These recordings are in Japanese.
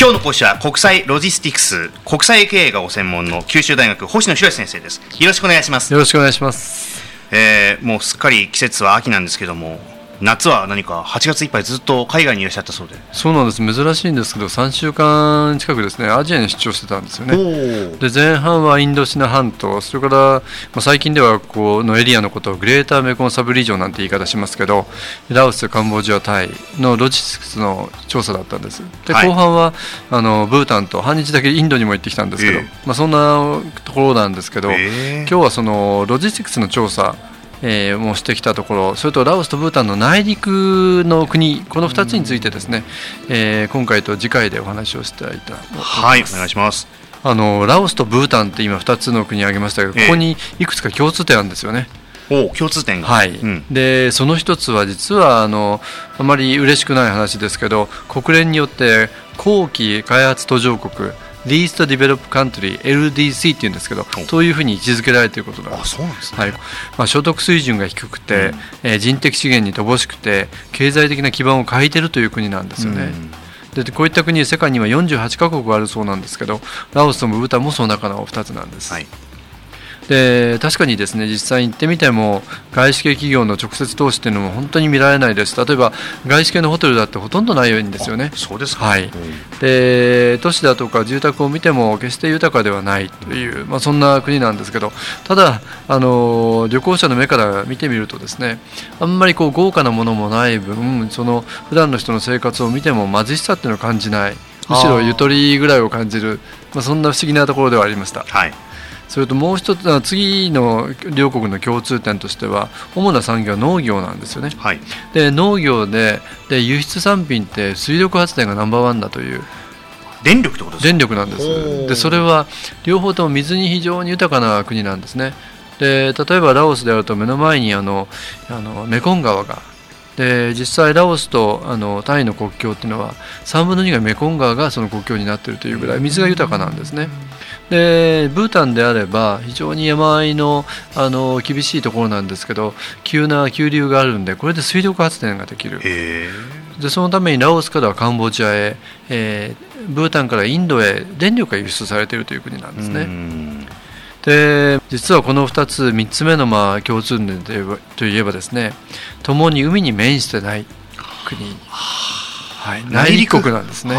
今日の講師は国際ロジスティクス国際経営がご専門の九州大学星野博先生です。よろしくお願いします。よろしくお願いします。えー、もうすっかり季節は秋なんですけども夏は何か8月いっぱいずっと海外にいらっしゃったそうで。そうなんです。珍しいんですけど3週間近くですねアジアに出張してたんですよね。で前半はインドシナ半島それから、まあ、最近ではこのエリアのことをグレーターメコンサブリージョンなんて言い方しますけどラオスカンボジアタイのロジスティクスの調査だったんです。で、はい、後半はあのブータンと半日だけインドにも行ってきたんですけど、えー、まあ、そんなところなんですけど、えー、今日はそのロジスティクスの調査えー、もしてきたところ。それとラオスとブータンの内陸の国この2つについてですね、えー、今回と次回でお話をしたいと思います。はいお願いします。あのラオスとブータンって今2つの国挙げましたけど、ここにいくつか共通点あるんですよね。お共通点はい、うん、でその一つは実はあのあまり嬉しくない話ですけど国連によって後期開発途上国リーストディベロップカントリー LDC っていうんですけどそういうふうに位置づけられていることなんですあそうなんです、ね、はい。まあ、所得水準が低くて、うん、えー、人的資源に乏しくて経済的な基盤を欠いているという国なんですよね。うん、でこういった国世界には48カ国あるそうなんですけどラオスともブータンもその中の2つなんです。はいで確かにですね実際に行ってみても外資系企業の直接投資っていうのも本当に見られないです。例えば外資系のホテルだってほとんどないんですよね。そうですか、はい、で都市だとか住宅を見ても決して豊かではないという、まあ、そんな国なんですけどただあの旅行者の目から見てみるとですねあんまりこう豪華なものもない分その普段の人の生活を見ても貧しさっていうのを感じない。むしろゆとりぐらいを感じる、まあ、そんな不思議なところではありました。はいそれともう一つ次の両国の共通点としては主な産業は農業なんですよね。はい、で農業でで輸出産品って水力発電がナンバーワンだという。電力ってことですか？電力なんですでそれは両方とも水に非常に豊かな国なんですねで例えばラオスであると目の前にあのあのメコン川がで実際ラオスとあのタイの国境っていうのは3分の2がメコン川がその国境になっているというぐらい水が豊かなんですね。でブータンであれば非常に山あいのあの厳しいところなんですけど急な急流があるんでこれで水力発電ができる。でそのためにラオスからカンボジアへ、えー、ブータンからインドへ電力が輸出されているという国なんですね。で実はこの2つ3つ目のまあ共通点といえばですね共に海に面してない国、はい、内陸国なんですね。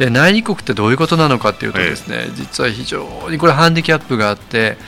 で内陸国ってどういうことなのかっていうとですね、実は非常にこれハンディキャップがあって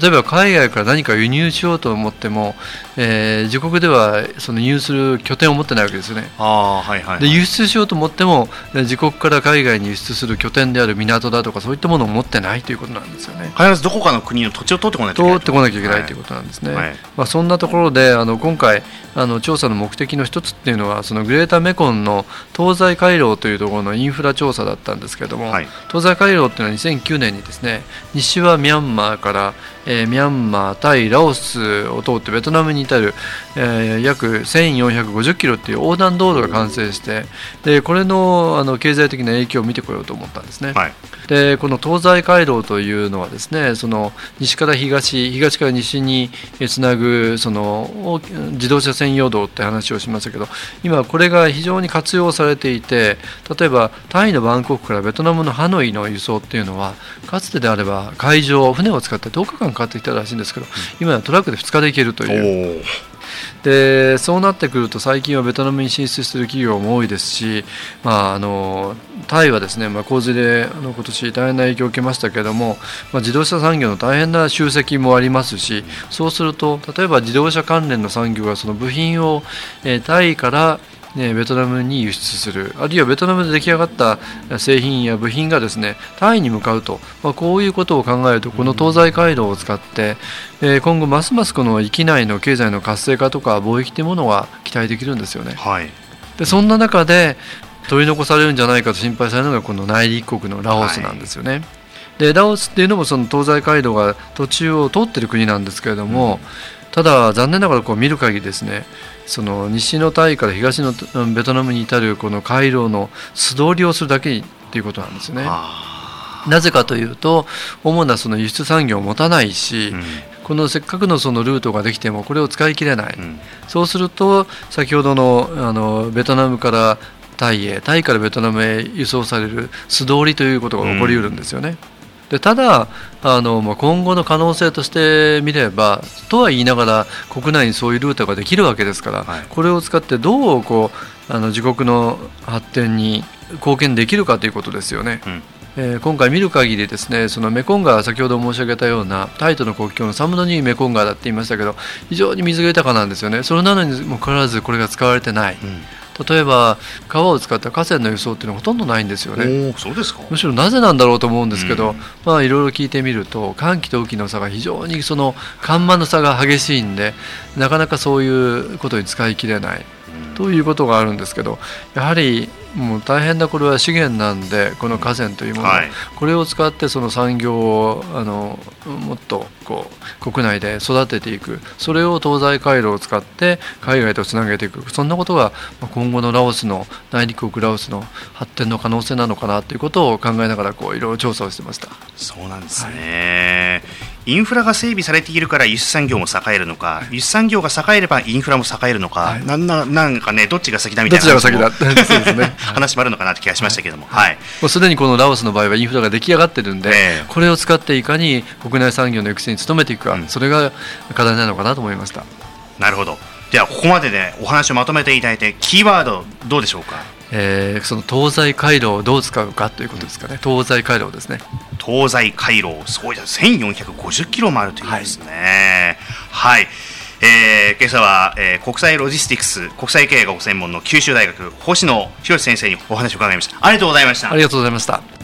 例えば海外から何か輸入しようと思っても、えー、自国ではその輸入する拠点を持ってないわけですよね。あはいはい、はい、で輸出しようと思っても自国から海外に輸出する拠点である港だとかそういったものを持ってないということなんですよね。必ずどこかの国の土地を取ってこなきゃいけない。通ってこなきゃいけないということなんですね。はい、まあ、そんなところであの今回あの調査の目的の一つっていうのはそのグレーターメコンの東西回廊というところのインフラ調査だったんですけれども、はい、東西回廊っていうのは2009年にですね西はミャンマーから、えー、ミャンマータイラオスを通ってベトナムに至る、えー、約1450キロっていう横断道路が完成してでこれのあの経済的な影響を見てこようと思ったんですね。はい、でこの東西回廊というのはですねその西から東東から西につなぐその自動車専用道って話をしましたけど今これが非常に活用されていて例えばタイのバンコクからベトナムのハノイの輸送っていうのはかつてであれば海上船を使って10日間かかってきたらしいんですけど今はトラックで2日で行けるという。でそうなってくると最近はベトナムに進出する企業も多いですし、まあ、あのタイはですね、まあ、洪水であの今年大変な影響を受けましたけども、まあ、自動車産業の大変な集積もありますしそうすると例えば自動車関連の産業がその部品を、えー、タイからね、ベトナムに輸出する。あるいはベトナムで出来上がった製品や部品がですねタイに向かうと、まあ、こういうことを考えるとこの東西回廊を使って、えー、今後ますますこの域内の経済の活性化とか貿易というものが期待できるんですよね。はい、でそんな中で取り残されるんじゃないかと心配されるのがこの内陸国のラオスなんですよね。はい。でラオスっていうのもその東西回廊が途中を通ってる国なんですけれども、うん、ただ残念ながらこう見る限りですねその西のタイから東のベトナムに至るこの回廊の素通りをするだけっていうことなんですね。なぜかというと主なその輸出産業を持たないし、うん、このせっかくのそのルートができてもこれを使い切れない、うん、そうすると先ほどのあのベトナムからタイへタイからベトナムへ輸送される素通りということが起こりうるんですよね。うんでただあの、まあ、今後の可能性として見ればとは言いながら国内にそういうルートができるわけですから、はい、これを使ってどうこうあの自国の発展に貢献できるかということですよね。うん。えー、今回見る限りですねそのメコン川先ほど申し上げたようなタイとの国境の3分の2メコン川だって言いましたけど非常に水が豊かなんですよね。それなのにもかかわらずこれが使われてない、うん例えば川を使った河川の輸送っていうのはほとんどないんですよね。そうですか。むしろなぜなんだろうと思うんですけど、うん、まあいろいろ聞いてみると寒気と雨季の差が非常にその緩慢の差が激しいんでなかなかそういうことに使い切れないということがあるんですけどやはりもう大変なこれは資源なんでこの河川というもの、はい、これを使ってその産業をあのもっとこう国内で育てていく。それを東西回路を使って海外とつなげていく。そんなことが今後のラオスの内陸国ラオスの発展の可能性なのかなということを考えながらこういろいろ調査をしてました。そうなんですね、はいインフラが整備されているから輸出産業も栄えるのか、輸出産業が栄えればインフラも栄えるのか、はい、なんななんかね、どっちが先だみたいな話もあるのかなって気がしましたけども、はい、もうすでにこのラオスの場合はインフラが出来上がってるんで、えー、これを使っていかに国内産業の育成に努めていくか、うん、それが課題なのかなと思いました。なるほどではここまででお話をまとめていただいてキーワードどうでしょうか？えー、その東西回廊をどう使うかということですかね、東西回廊ですね。東西回廊、すごいです、1450キロもあるということですね。はい、はい。えー、今朝は、えー、国際ロジスティクス国際経営がご専門の九州大学星野博先生にお話を伺いました。ありがとうございました。ありがとうございました